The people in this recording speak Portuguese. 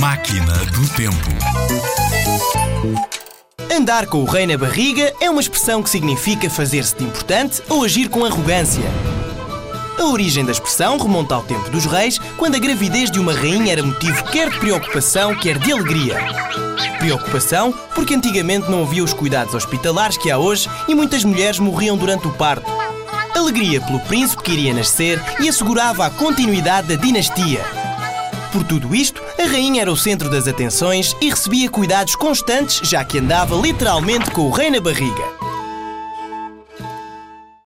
Máquina do Tempo. Andar com o rei na barriga é uma expressão que significa fazer-se de importante ou agir com arrogância. A origem da expressão remonta ao tempo dos reis, quando a gravidez de uma rainha era motivo quer de preocupação, quer de alegria. Preocupação porque antigamente não havia os cuidados hospitalares que há hoje e muitas mulheres morriam durante o parto. Alegria pelo príncipe que iria nascer e assegurava a continuidade da dinastia. Por tudo isto, a rainha era o centro das atenções e recebia cuidados constantes, já que andava literalmente com o rei na barriga.